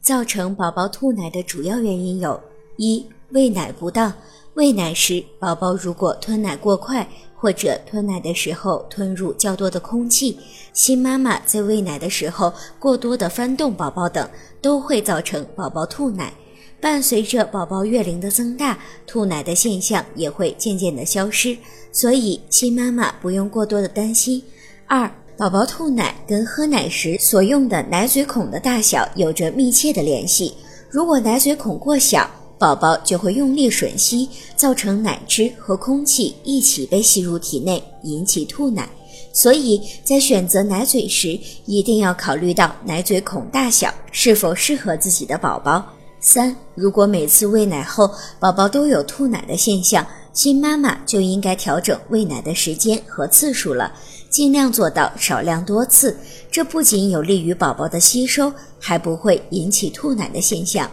造成宝宝吐奶的主要原因有：一、喂奶不当。喂奶时，宝宝如果吞奶过快，或者吞奶的时候吞入较多的空气，新妈妈在喂奶的时候过多的翻动宝宝等，都会造成宝宝吐奶。伴随着宝宝月龄的增大，吐奶的现象也会渐渐的消失，所以新妈妈不用过多的担心。二、宝宝吐奶跟喝奶时所用的奶嘴孔的大小有着密切的联系，如果奶嘴孔过小，宝宝就会用力吮吸，造成奶汁和空气一起被吸入体内，引起吐奶。所以在选择奶嘴时，一定要考虑到奶嘴孔大小是否适合自己的宝宝。三，如果每次喂奶后宝宝都有吐奶的现象，新妈妈就应该调整喂奶的时间和次数了，尽量做到少量多次。这不仅有利于宝宝的吸收，还不会引起吐奶的现象。